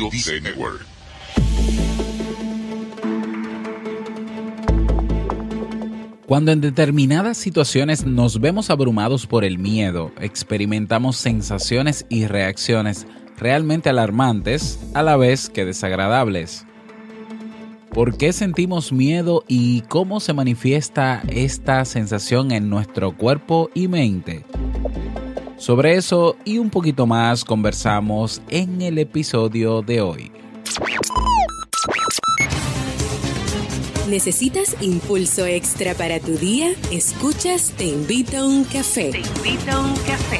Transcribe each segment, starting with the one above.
Audio Network. Cuando en determinadas situaciones nos vemos abrumados por el miedo, experimentamos sensaciones y reacciones realmente alarmantes a la vez que desagradables. ¿Por qué sentimos miedo y cómo se manifiesta esta sensación en nuestro cuerpo y mente? Sobre eso y un poquito más conversamos en el episodio de hoy. ¿Necesitas impulso extra para tu día? Escuchas Te invito a un café. Te invito a un café.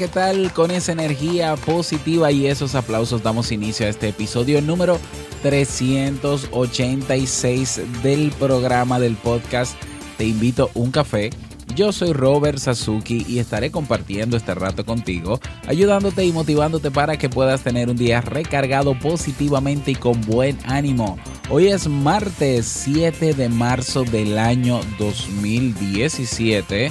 ¿Qué tal? Con esa energía positiva y esos aplausos damos inicio a este episodio número 386 del programa del podcast Te invito un café. Yo soy Robert Sasuki y estaré compartiendo este rato contigo, ayudándote y motivándote para que puedas tener un día recargado positivamente y con buen ánimo. Hoy es martes 7 de marzo del año 2017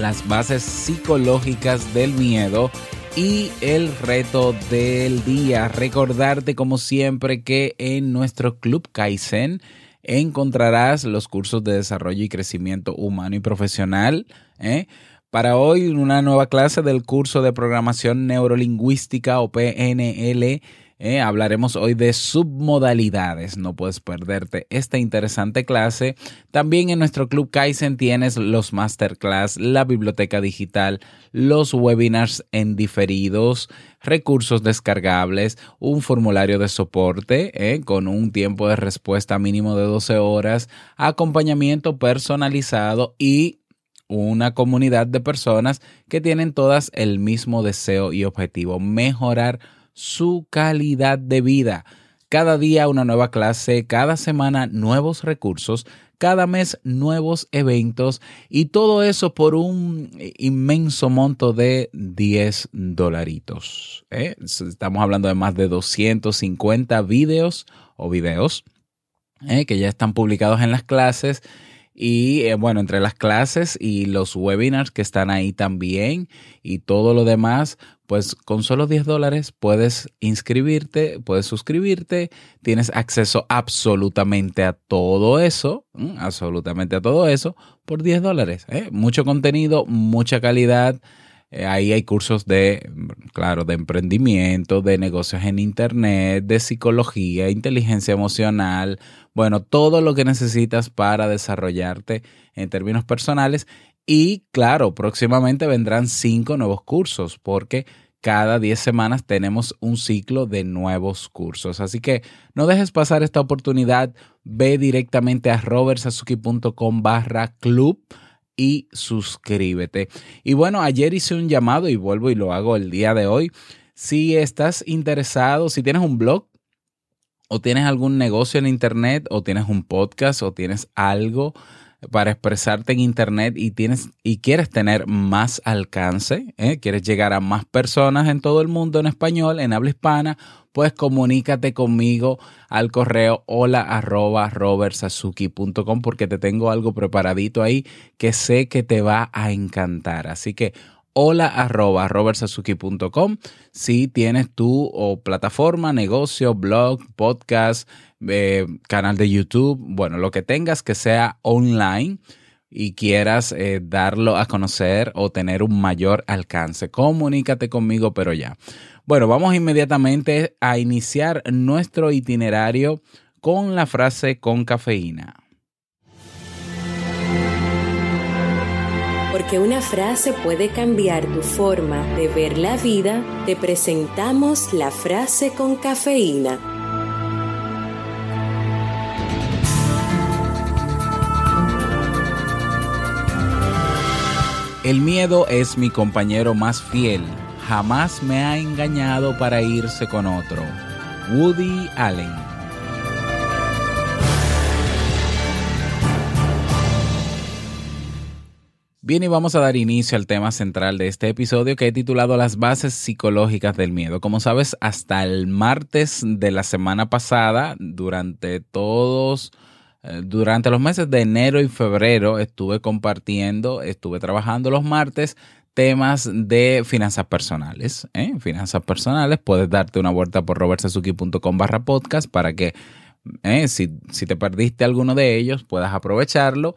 las bases psicológicas del miedo y el reto del día. Recordarte como siempre que en nuestro Club Kaizen encontrarás los cursos de desarrollo y crecimiento humano y profesional. ¿eh? Para hoy una nueva clase del curso de programación neurolingüística o PNL eh, hablaremos hoy de submodalidades. No puedes perderte esta interesante clase. También en nuestro Club Kaizen tienes los masterclass, la biblioteca digital, los webinars en diferidos, recursos descargables, un formulario de soporte eh, con un tiempo de respuesta mínimo de 12 horas, acompañamiento personalizado y una comunidad de personas que tienen todas el mismo deseo y objetivo, mejorar su calidad de vida. Cada día una nueva clase, cada semana nuevos recursos, cada mes nuevos eventos y todo eso por un inmenso monto de 10 dolaritos. ¿eh? Estamos hablando de más de 250 videos o videos ¿eh? que ya están publicados en las clases. Y eh, bueno, entre las clases y los webinars que están ahí también y todo lo demás, pues con solo 10 dólares puedes inscribirte, puedes suscribirte, tienes acceso absolutamente a todo eso, absolutamente a todo eso por 10 dólares. ¿eh? Mucho contenido, mucha calidad. Eh, ahí hay cursos de, claro, de emprendimiento, de negocios en Internet, de psicología, inteligencia emocional, bueno, todo lo que necesitas para desarrollarte en términos personales y claro, próximamente vendrán cinco nuevos cursos porque cada 10 semanas tenemos un ciclo de nuevos cursos. Así que no dejes pasar esta oportunidad. Ve directamente a robertsazuki.com barra club y suscríbete. Y bueno, ayer hice un llamado y vuelvo y lo hago el día de hoy. Si estás interesado, si tienes un blog o tienes algún negocio en internet o tienes un podcast o tienes algo para expresarte en internet y tienes y quieres tener más alcance, ¿eh? quieres llegar a más personas en todo el mundo en español, en habla hispana, pues comunícate conmigo al correo hola arroba porque te tengo algo preparadito ahí que sé que te va a encantar. Así que hola arroba si tienes tu plataforma, negocio, blog, podcast, eh, canal de YouTube, bueno, lo que tengas que sea online y quieras eh, darlo a conocer o tener un mayor alcance. Comunícate conmigo, pero ya. Bueno, vamos inmediatamente a iniciar nuestro itinerario con la frase con cafeína. Porque una frase puede cambiar tu forma de ver la vida, te presentamos la frase con cafeína. El miedo es mi compañero más fiel. Jamás me ha engañado para irse con otro. Woody Allen. Bien, y vamos a dar inicio al tema central de este episodio que he titulado Las bases psicológicas del miedo. Como sabes, hasta el martes de la semana pasada, durante todos durante los meses de enero y febrero estuve compartiendo, estuve trabajando los martes temas de finanzas personales. ¿eh? Finanzas personales, puedes darte una vuelta por robertsazuki.com barra podcast para que ¿eh? si, si te perdiste alguno de ellos puedas aprovecharlo.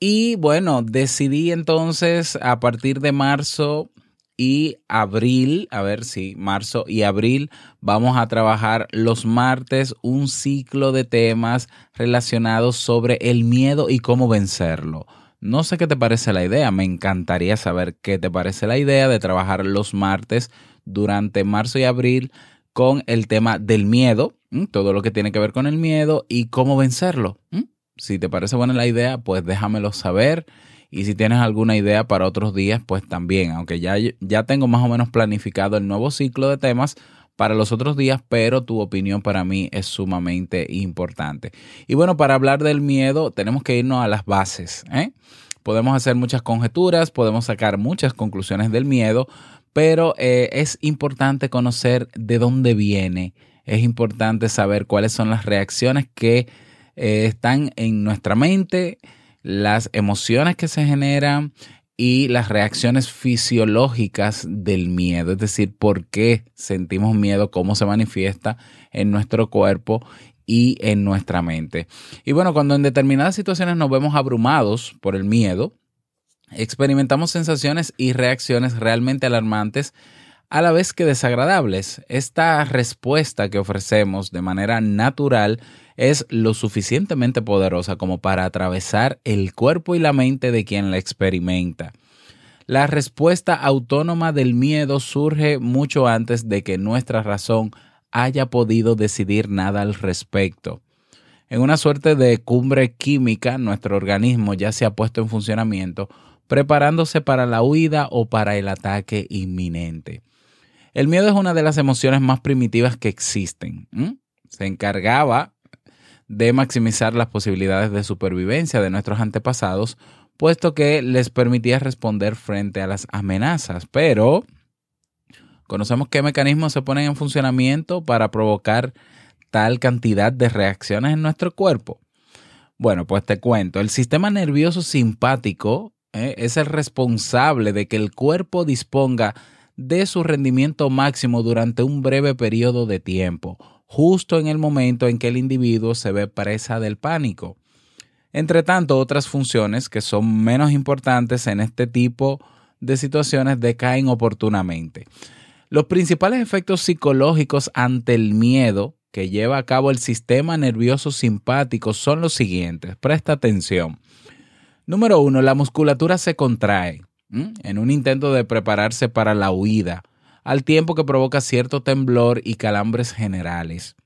Y bueno, decidí entonces a partir de marzo y abril, a ver si marzo y abril vamos a trabajar los martes un ciclo de temas relacionados sobre el miedo y cómo vencerlo. No sé qué te parece la idea, me encantaría saber qué te parece la idea de trabajar los martes durante marzo y abril con el tema del miedo, todo lo que tiene que ver con el miedo y cómo vencerlo. Si te parece buena la idea, pues déjamelo saber y si tienes alguna idea para otros días, pues también, aunque ya, ya tengo más o menos planificado el nuevo ciclo de temas para los otros días, pero tu opinión para mí es sumamente importante. Y bueno, para hablar del miedo, tenemos que irnos a las bases. ¿eh? Podemos hacer muchas conjeturas, podemos sacar muchas conclusiones del miedo, pero eh, es importante conocer de dónde viene. Es importante saber cuáles son las reacciones que eh, están en nuestra mente, las emociones que se generan y las reacciones fisiológicas del miedo, es decir, por qué sentimos miedo, cómo se manifiesta en nuestro cuerpo y en nuestra mente. Y bueno, cuando en determinadas situaciones nos vemos abrumados por el miedo, experimentamos sensaciones y reacciones realmente alarmantes a la vez que desagradables. Esta respuesta que ofrecemos de manera natural es lo suficientemente poderosa como para atravesar el cuerpo y la mente de quien la experimenta. La respuesta autónoma del miedo surge mucho antes de que nuestra razón haya podido decidir nada al respecto. En una suerte de cumbre química, nuestro organismo ya se ha puesto en funcionamiento, preparándose para la huida o para el ataque inminente. El miedo es una de las emociones más primitivas que existen. Se encargaba de maximizar las posibilidades de supervivencia de nuestros antepasados, puesto que les permitía responder frente a las amenazas. Pero conocemos qué mecanismos se ponen en funcionamiento para provocar tal cantidad de reacciones en nuestro cuerpo. Bueno, pues te cuento, el sistema nervioso simpático eh, es el responsable de que el cuerpo disponga de su rendimiento máximo durante un breve periodo de tiempo justo en el momento en que el individuo se ve presa del pánico. Entre tanto, otras funciones que son menos importantes en este tipo de situaciones decaen oportunamente. Los principales efectos psicológicos ante el miedo que lleva a cabo el sistema nervioso simpático son los siguientes. Presta atención. Número uno, la musculatura se contrae en un intento de prepararse para la huida al tiempo que provoca cierto temblor y calambres generales.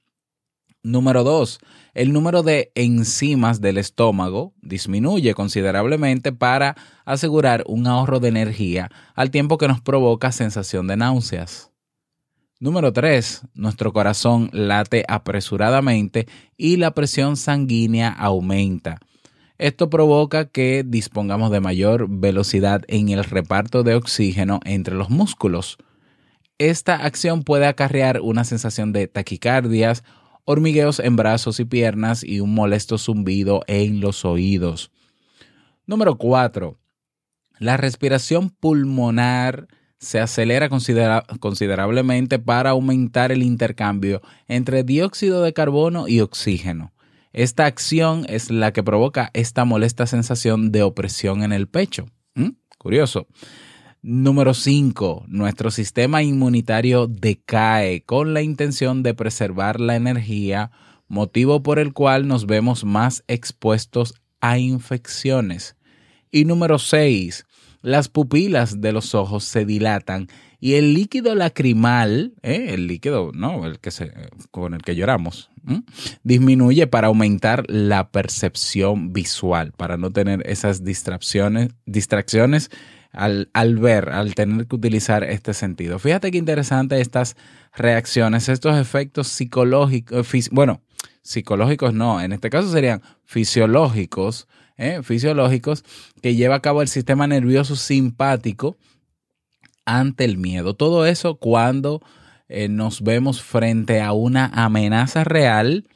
Número 2. El número de enzimas del estómago disminuye considerablemente para asegurar un ahorro de energía al tiempo que nos provoca sensación de náuseas. Número 3. Nuestro corazón late apresuradamente y la presión sanguínea aumenta. Esto provoca que dispongamos de mayor velocidad en el reparto de oxígeno entre los músculos, esta acción puede acarrear una sensación de taquicardias, hormigueos en brazos y piernas y un molesto zumbido en los oídos. Número 4. La respiración pulmonar se acelera considerablemente para aumentar el intercambio entre dióxido de carbono y oxígeno. Esta acción es la que provoca esta molesta sensación de opresión en el pecho. ¿Mm? Curioso. Número 5. Nuestro sistema inmunitario decae con la intención de preservar la energía, motivo por el cual nos vemos más expuestos a infecciones. Y número 6. Las pupilas de los ojos se dilatan y el líquido lacrimal, ¿eh? el líquido, ¿no? El que se, con el que lloramos, disminuye para aumentar la percepción visual, para no tener esas distracciones, distracciones al, al, ver, al tener que utilizar este sentido. Fíjate qué interesante estas reacciones, estos efectos psicológicos, bueno, psicológicos no, en este caso serían fisiológicos, ¿eh? fisiológicos que lleva a cabo el sistema nervioso simpático ante el miedo. Todo eso cuando eh, nos vemos frente a una amenaza real,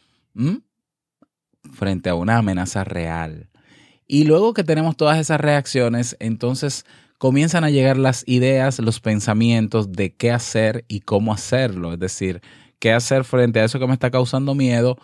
frente a una amenaza real. Y luego que tenemos todas esas reacciones, entonces comienzan a llegar las ideas, los pensamientos de qué hacer y cómo hacerlo. Es decir, qué hacer frente a eso que me está causando miedo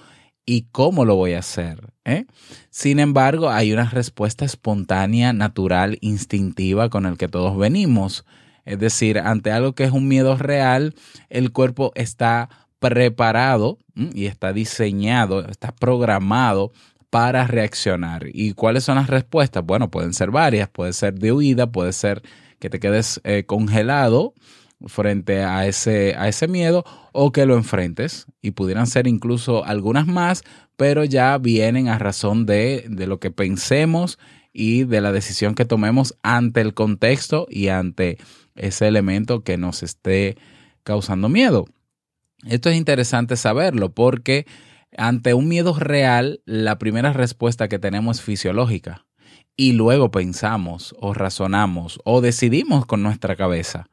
y cómo lo voy a hacer. ¿eh? Sin embargo, hay una respuesta espontánea, natural, instintiva con el que todos venimos. Es decir, ante algo que es un miedo real, el cuerpo está preparado y está diseñado, está programado para reaccionar. ¿Y cuáles son las respuestas? Bueno, pueden ser varias, puede ser de huida, puede ser que te quedes eh, congelado frente a ese, a ese miedo o que lo enfrentes y pudieran ser incluso algunas más, pero ya vienen a razón de, de lo que pensemos y de la decisión que tomemos ante el contexto y ante ese elemento que nos esté causando miedo. Esto es interesante saberlo porque ante un miedo real, la primera respuesta que tenemos es fisiológica y luego pensamos o razonamos o decidimos con nuestra cabeza.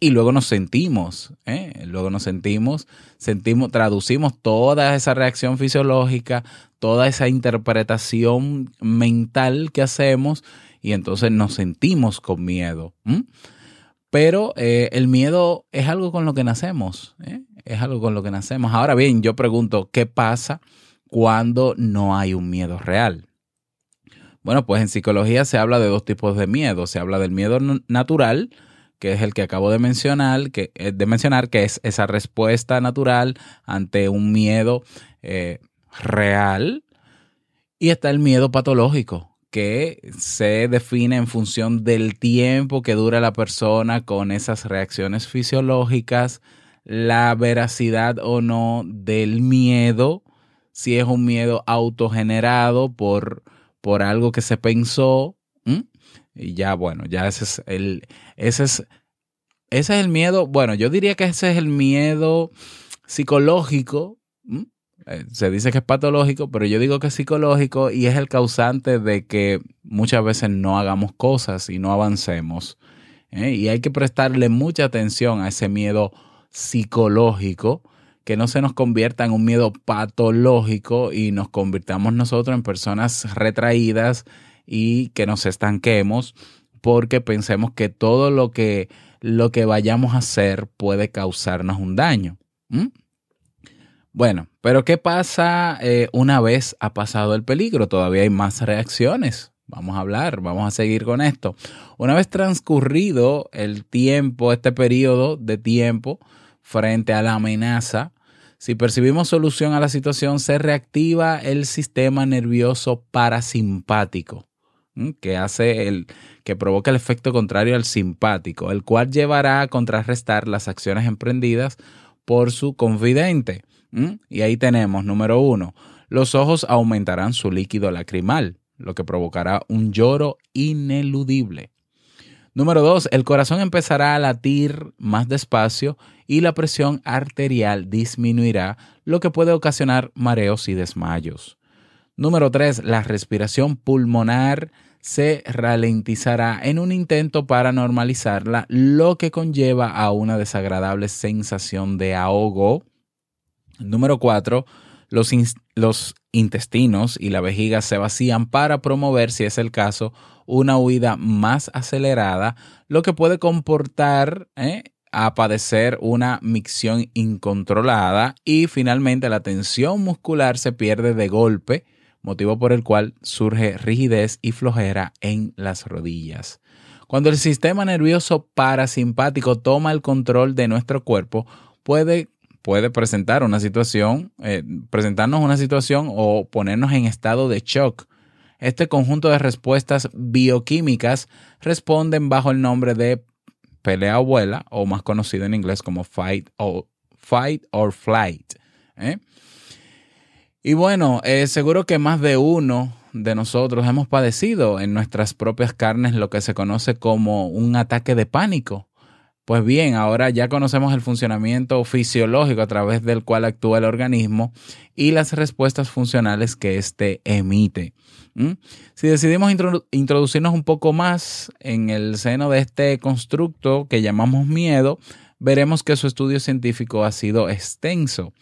Y luego nos sentimos, ¿eh? luego nos sentimos, sentimos, traducimos toda esa reacción fisiológica, toda esa interpretación mental que hacemos y entonces nos sentimos con miedo. Pero eh, el miedo es algo con lo que nacemos. ¿eh? es algo con lo que nacemos. Ahora bien, yo pregunto, ¿qué pasa cuando no hay un miedo real? Bueno, pues en psicología se habla de dos tipos de miedo. Se habla del miedo natural, que es el que acabo de mencionar, que, eh, de mencionar, que es esa respuesta natural ante un miedo real. Y está el miedo patológico, que se define en función del tiempo que dura la persona con esas reacciones fisiológicas, la veracidad o no del miedo, si es un miedo autogenerado por, por algo que se pensó. Y ya, bueno, ya ese es el, ese es, ese es el miedo, bueno, yo diría que ese es el miedo psicológico. Eh, se dice que es patológico, pero yo digo que es psicológico y es el causante de que muchas veces no hagamos cosas y no avancemos. ¿eh? Y hay que prestarle mucha atención a ese miedo psicológico, que no se nos convierta en un miedo patológico y nos convirtamos nosotros en personas retraídas y que nos estanquemos porque pensemos que todo lo que, lo que vayamos a hacer puede causarnos un daño. Bueno, pero ¿qué pasa eh, una vez ha pasado el peligro? Todavía hay más reacciones. Vamos a hablar, vamos a seguir con esto. Una vez transcurrido el tiempo, este periodo de tiempo, frente a la amenaza, si percibimos solución a la situación, se reactiva el sistema nervioso parasimpático, que hace el que provoca el efecto contrario al simpático, el cual llevará a contrarrestar las acciones emprendidas por su confidente. Y ahí tenemos, número uno, los ojos aumentarán su líquido lacrimal, lo que provocará un lloro ineludible. Número dos, el corazón empezará a latir más despacio y la presión arterial disminuirá, lo que puede ocasionar mareos y desmayos. Número tres, la respiración pulmonar se ralentizará en un intento para normalizarla, lo que conlleva a una desagradable sensación de ahogo. Número cuatro, Los, los intestinos y la vejiga se vacían para promover, si es el caso, una huida más acelerada, lo que puede comportar ¿eh? a padecer una micción incontrolada y finalmente la tensión muscular se pierde de golpe, motivo por el cual surge rigidez y flojera en las rodillas. Cuando el sistema nervioso parasimpático toma el control de nuestro cuerpo, puede, puede presentar una situación, eh, presentarnos una situación o ponernos en estado de shock. Este conjunto de respuestas bioquímicas responden bajo el nombre de pelea o vuela, o más conocido en inglés como fight or, fight or flight. ¿eh? Y bueno, eh, seguro que más de uno de nosotros hemos padecido en nuestras propias carnes lo que se conoce como un ataque de pánico. Pues bien, ahora ya conocemos el funcionamiento fisiológico a través del cual actúa el organismo y las respuestas funcionales que éste emite. Si decidimos introducirnos un poco más en el seno de este constructo que llamamos miedo, veremos que su estudio científico ha sido extenso.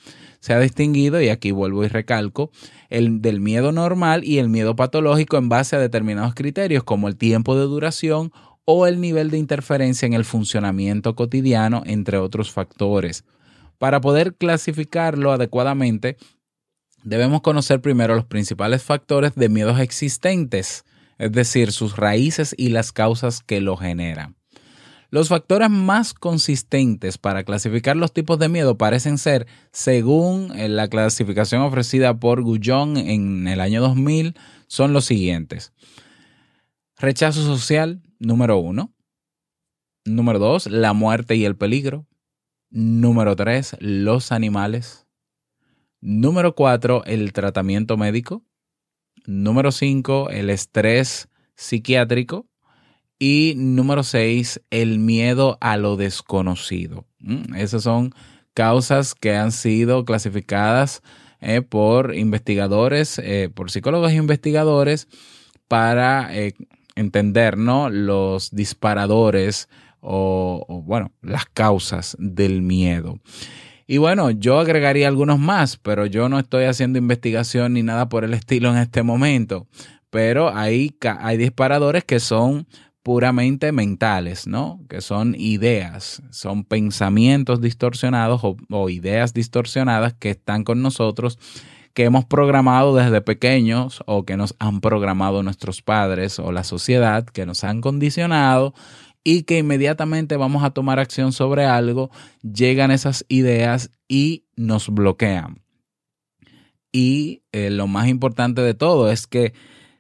Se ha distinguido, y aquí vuelvo y recalco, el del miedo normal y el miedo patológico en base a determinados criterios como el tiempo de duración o el nivel de interferencia en el funcionamiento cotidiano, entre otros factores. Para poder clasificarlo adecuadamente, debemos conocer primero los principales factores de miedos existentes, es decir, sus raíces y las causas que lo generan. Los factores más consistentes para clasificar los tipos de miedo parecen ser, según eh, la clasificación ofrecida por Gullón en el año 2000, son los siguientes. Rechazo social, número uno. Número dos, la muerte y el peligro. Número tres, los animales. Número cuatro, el tratamiento médico. Número cinco, el estrés psiquiátrico. Y número seis, el miedo a lo desconocido. Mm, esas son causas que han sido clasificadas eh, por investigadores, eh, por psicólogos e investigadores para eh, entender ¿no? los disparadores o, bueno, las causas del miedo. Y bueno, yo agregaría algunos más, pero yo no estoy haciendo investigación ni nada por el estilo en este momento. Pero hay, hay disparadores que son puramente mentales, ¿no? Que son ideas, son pensamientos distorsionados o, ideas distorsionadas que están con nosotros, que hemos programado desde pequeños o que nos han programado nuestros padres o la sociedad, que nos han condicionado y que inmediatamente vamos a tomar acción sobre algo, llegan esas ideas y nos bloquean. Y eh, lo más importante de todo es que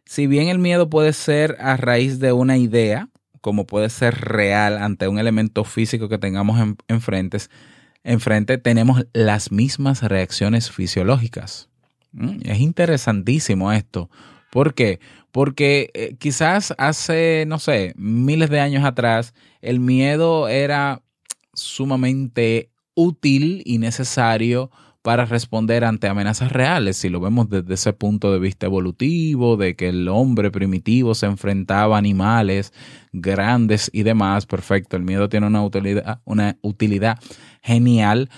si bien el miedo puede ser a raíz de una idea, como puede ser real ante un elemento físico que tengamos enfrente, enfrente tenemos las mismas reacciones fisiológicas. Mm, es interesantísimo esto. ¿Por qué? Porque eh, quizás hace, no sé, miles de años atrás, el miedo era sumamente útil y necesario para responder ante amenazas reales, si lo vemos desde ese punto de vista evolutivo, de que el hombre primitivo se enfrentaba a animales grandes y demás, perfecto, el miedo tiene una utilidad, una utilidad genial,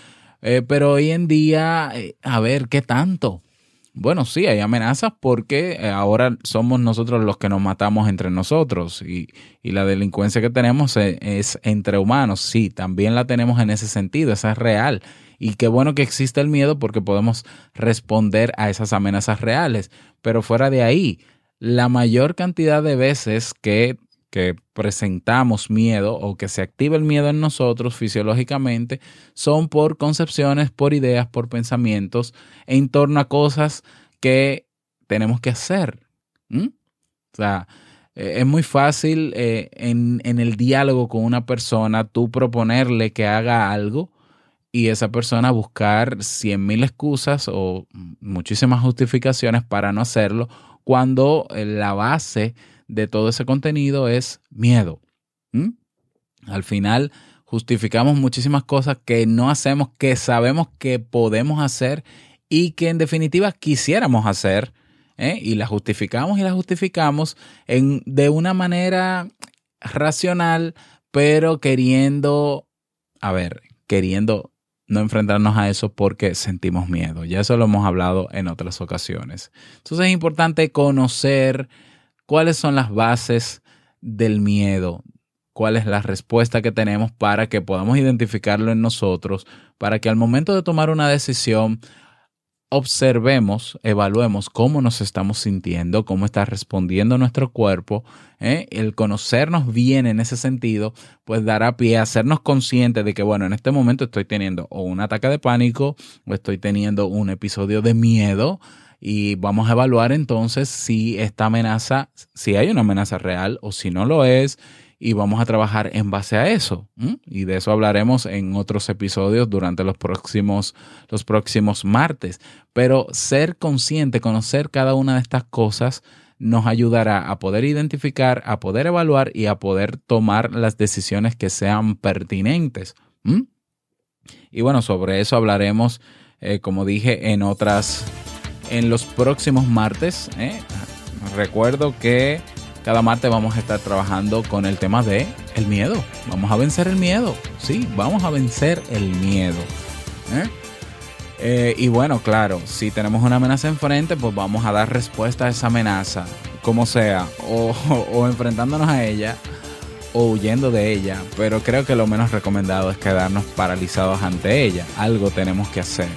eh, pero hoy en día, eh, a ver, ¿qué tanto? Bueno, sí, hay amenazas porque eh, ahora somos nosotros los que nos matamos entre nosotros y, y la delincuencia que tenemos es, es, entre humanos. Sí, también la tenemos en ese sentido, esa es real. Y qué bueno que existe el miedo porque podemos responder a esas amenazas reales. Pero fuera de ahí, la mayor cantidad de veces que, que presentamos miedo o que se activa el miedo en nosotros fisiológicamente son por concepciones, por ideas, por pensamientos en torno a cosas que tenemos que hacer. O sea, eh, es muy fácil eh, en, en, el diálogo con una persona tú proponerle que haga algo y esa persona buscar cien mil excusas o muchísimas justificaciones para no hacerlo cuando eh, la base de todo ese contenido es miedo. Al final justificamos muchísimas cosas que no hacemos, que sabemos que podemos hacer y que en definitiva quisiéramos hacer. ¿eh? Y las justificamos y las justificamos en, de una manera racional, pero queriendo, a ver, queriendo no enfrentarnos a eso porque sentimos miedo. Ya eso lo hemos hablado en otras ocasiones. Entonces es importante conocer cuáles son las bases del miedo, cuál es la respuesta que tenemos para que podamos identificarlo en nosotros, para que al momento de tomar una decisión observemos, evaluemos cómo nos estamos sintiendo, cómo está respondiendo nuestro cuerpo. ¿eh? El conocernos bien en ese sentido, pues dará pie a hacernos conscientes de que, bueno, en este momento estoy teniendo o un ataque de pánico o estoy teniendo un episodio de miedo y vamos a evaluar entonces si esta amenaza, si hay una amenaza real o si no lo es y vamos a trabajar en base a eso. Y de eso hablaremos en otros episodios durante los próximos, los próximos martes. Pero ser consciente, conocer cada una de estas cosas nos ayudará a poder identificar, a poder evaluar y a poder tomar las decisiones que sean pertinentes. Y bueno, sobre eso hablaremos, eh, como dije, en otras, en los próximos martes. ¿eh? Recuerdo que cada martes vamos a estar trabajando con el tema de el miedo. Vamos a vencer el miedo. Sí, vamos a vencer el miedo. ¿eh? Eh, y bueno, claro, si tenemos una amenaza enfrente, pues vamos a dar respuesta a esa amenaza, como sea, o, o enfrentándonos a ella o huyendo de ella. Pero creo que lo menos recomendado es quedarnos paralizados ante ella. Algo tenemos que hacer.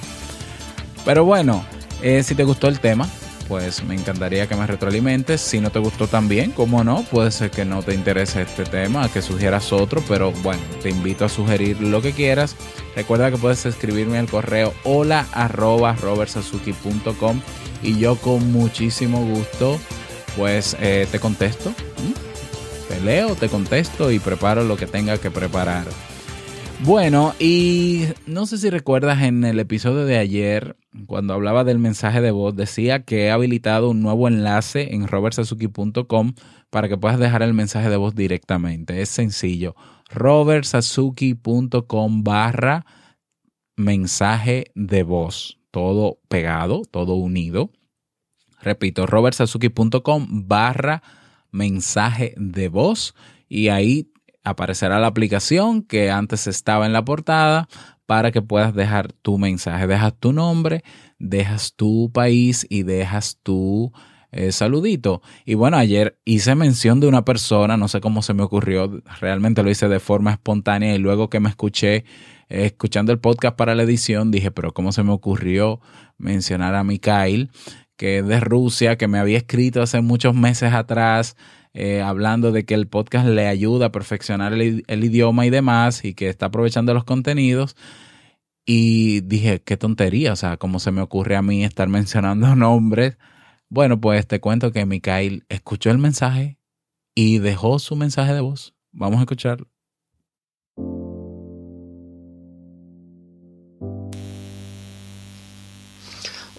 Pero bueno, eh, si te gustó el tema, pues me encantaría que me retroalimentes. Si no te gustó también, como no, puede ser que no te interese este tema, que sugieras otro, pero bueno, te invito a sugerir lo que quieras. Recuerda que puedes escribirme al correo hola arroba y yo con muchísimo gusto pues eh, te contesto. Te leo, te contesto y preparo lo que tenga que preparar. Bueno, y no sé si recuerdas en el episodio de ayer, cuando hablaba del mensaje de voz, decía que he habilitado un nuevo enlace en robertsazuki.com para que puedas dejar el mensaje de voz directamente. Es sencillo. robertsazuki.com barra mensaje de voz. Todo pegado, todo unido. Repito, robertsazuki.com barra mensaje de voz. Y ahí aparecerá la aplicación que antes estaba en la portada para que puedas dejar tu mensaje. Dejas tu nombre, dejas tu país y dejas tu eh, saludito. Y bueno, ayer hice mención de una persona, no sé cómo se me ocurrió, realmente lo hice de forma espontánea y luego que me escuché, eh, escuchando el podcast para la edición, dije, pero ¿cómo se me ocurrió mencionar a Mikhail? que es de Rusia, que me había escrito hace muchos meses atrás eh, hablando de que el podcast le ayuda a perfeccionar el, idioma y demás y que está aprovechando los contenidos. Y dije, qué tontería, o sea, ¿cómo se me ocurre a mí estar mencionando nombres? Bueno, pues te cuento que Mikhail escuchó el mensaje y dejó su mensaje de voz. Vamos a escucharlo.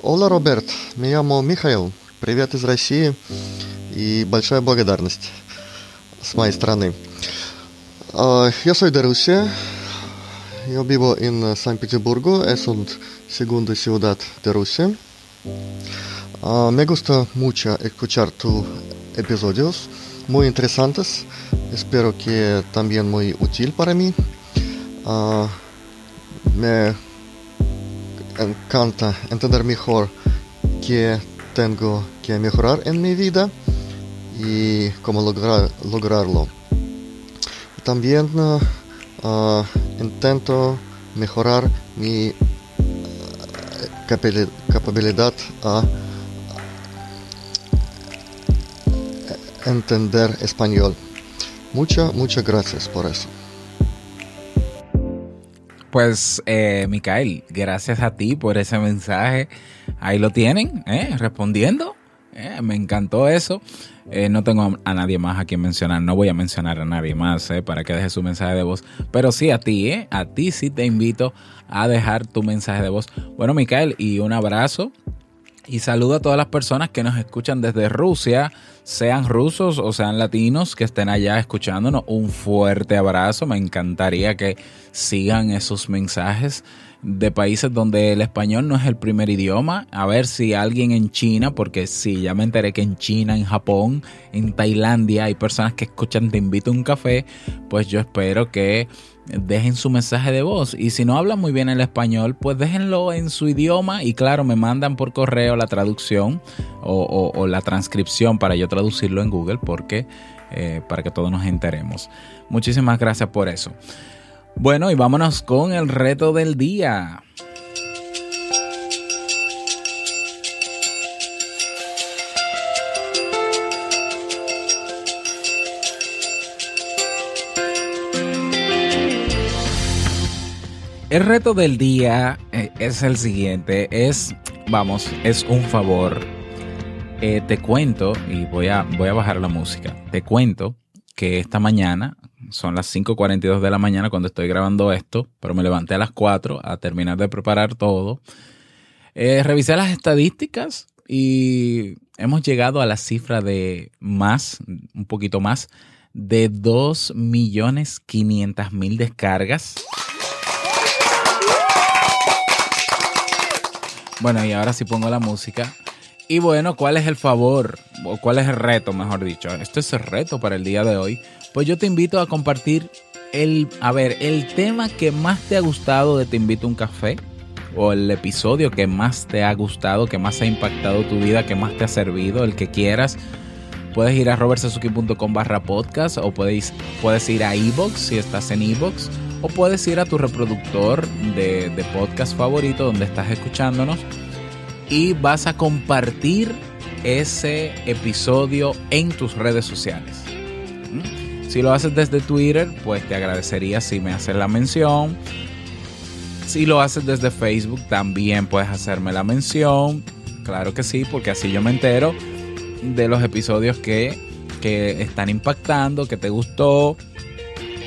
Hola Роберт, me llamo Михаил. Привет из России и большая благодарность с моей стороны. Я soy de Rusia. Yo vivo en San Petersburgo, es una segunda ciudad de Rusia. Me gusta mucho escuchar tus episodios, muy interesantes. Espero que también muy útil para mí. Me encanta entender mejor qué tengo que mejorar en mi vida y cómo lograr, lograrlo. También uh, intento mejorar mi capacidad a entender español. Muchas, muchas gracias por eso. Pues, eh, gracias a ti por ese mensaje. Ahí lo tienen, ¿eh? respondiendo. ¿Eh? me encantó eso. Eh, no tengo a nadie más a quien mencionar. No voy a mencionar a nadie más ¿eh? para que deje su mensaje de voz. Pero sí a ti, a ti sí te invito a dejar tu mensaje de voz. Bueno, Micael, y un abrazo. Y saludo a todas las personas que nos escuchan desde Rusia, sean rusos o sean latinos que estén allá escuchándonos. Un fuerte abrazo. Me encantaría que sigan esos mensajes de países donde el español no es el primer idioma. A ver si alguien en China, porque sí, ya me enteré que en China, en Japón, en Tailandia hay personas que escuchan Te invito a un café, pues yo espero que dejen su mensaje de voz. Y si no hablan muy bien el español, pues déjenlo en su idioma y claro, me mandan por correo la traducción o, la transcripción para yo traducirlo en Google porque eh, para que todos nos enteremos. Muchísimas gracias por eso. Bueno, y vámonos con el reto del día. El reto del día eh, es el siguiente, es, vamos, es un favor. Eh, te cuento, y voy a, voy a bajar la música, te cuento que esta mañana son las 5.42 de la mañana cuando estoy grabando esto, pero me levanté a las 4 a terminar de preparar todo. Eh, revisé las estadísticas y hemos llegado a la cifra de más, un poquito más, de 2.500.000 descargas. Bueno, y ahora sí pongo la música. Y bueno, ¿cuál es el favor? O cuál es el reto, mejor dicho. Esto es el reto para el día de hoy pues yo te invito a compartir el, a ver, el tema que más te ha gustado de Te invito a un café o el episodio que más te ha gustado, que más ha impactado tu vida, que más te ha servido, el que quieras. Puedes ir a robertsazuki.com barra podcast o puedes, puedes ir a iBox si estás en iBox o puedes ir a tu reproductor de, de podcast favorito donde estás escuchándonos y vas a compartir ese episodio en tus redes sociales. Si lo haces desde Twitter, pues te agradecería si me haces la mención. Si lo haces desde Facebook, también puedes hacerme la mención. Claro que sí, porque así yo me entero de los episodios que, que están impactando, que te gustó.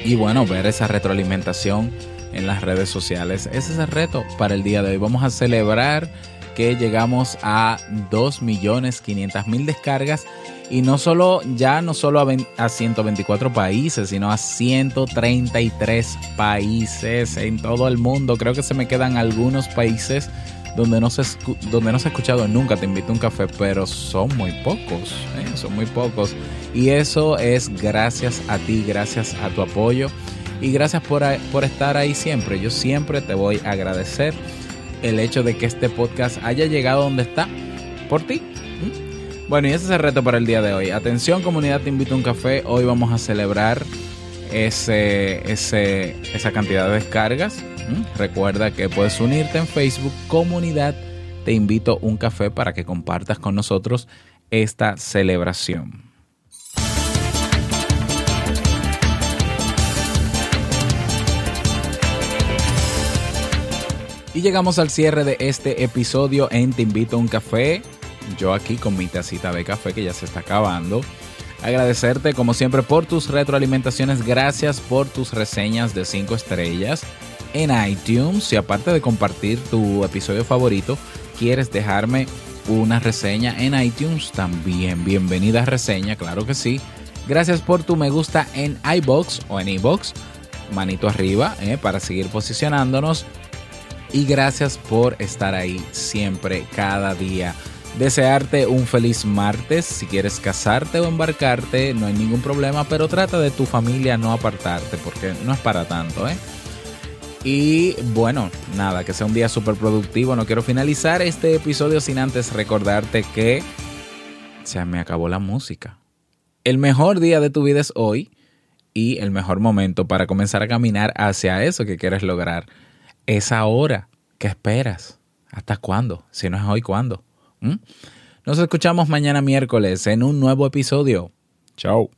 Y bueno, ver esa retroalimentación en las redes sociales. Ese es el reto para el día de hoy. Vamos a celebrar que llegamos a 2.500.000 descargas y no solo, ya no solo a, a 124 países, sino a 133 países en todo el mundo. Creo que se me quedan algunos países donde no se, donde no se ha escuchado nunca Te invito a un café, pero son muy pocos, ¿eh? son muy pocos. Y eso es gracias a ti, gracias a tu apoyo y gracias por, por estar ahí siempre. Yo siempre te voy a agradecer el hecho de que este podcast haya llegado donde está por ti. Bueno, y ese es el reto para el día de hoy. Atención comunidad, te invito a un café. Hoy vamos a celebrar ese, ese, esa cantidad de descargas. ¿Mm? Recuerda que puedes unirte en Facebook, comunidad. Te invito a un café para que compartas con nosotros esta celebración. Y llegamos al cierre de este episodio en Te invito a un café yo aquí con mi tacita de café que ya se está acabando. Agradecerte como siempre por tus retroalimentaciones, gracias por tus reseñas de 5 estrellas en iTunes y aparte de compartir tu episodio favorito, quieres dejarme una reseña en iTunes también. Bienvenida reseña, claro que sí. Gracias por tu me gusta en iBox o en iBox. Manito arriba eh, para seguir posicionándonos. Y gracias por estar ahí siempre, cada día desearte un feliz martes. Si quieres casarte o embarcarte, no hay ningún problema, pero trata de tu familia no apartarte, porque no es para tanto, ¿eh? Y bueno, nada, que sea un día súper productivo. No quiero finalizar este episodio sin antes recordarte que se me acabó la música. El mejor día de tu vida es hoy y el mejor momento para comenzar a caminar hacia eso que quieres lograr es ahora. ¿Qué esperas? ¿Hasta cuándo? Si no es hoy, ¿cuándo? ¿Mm? Nos escuchamos mañana miércoles en un nuevo episodio. Chao.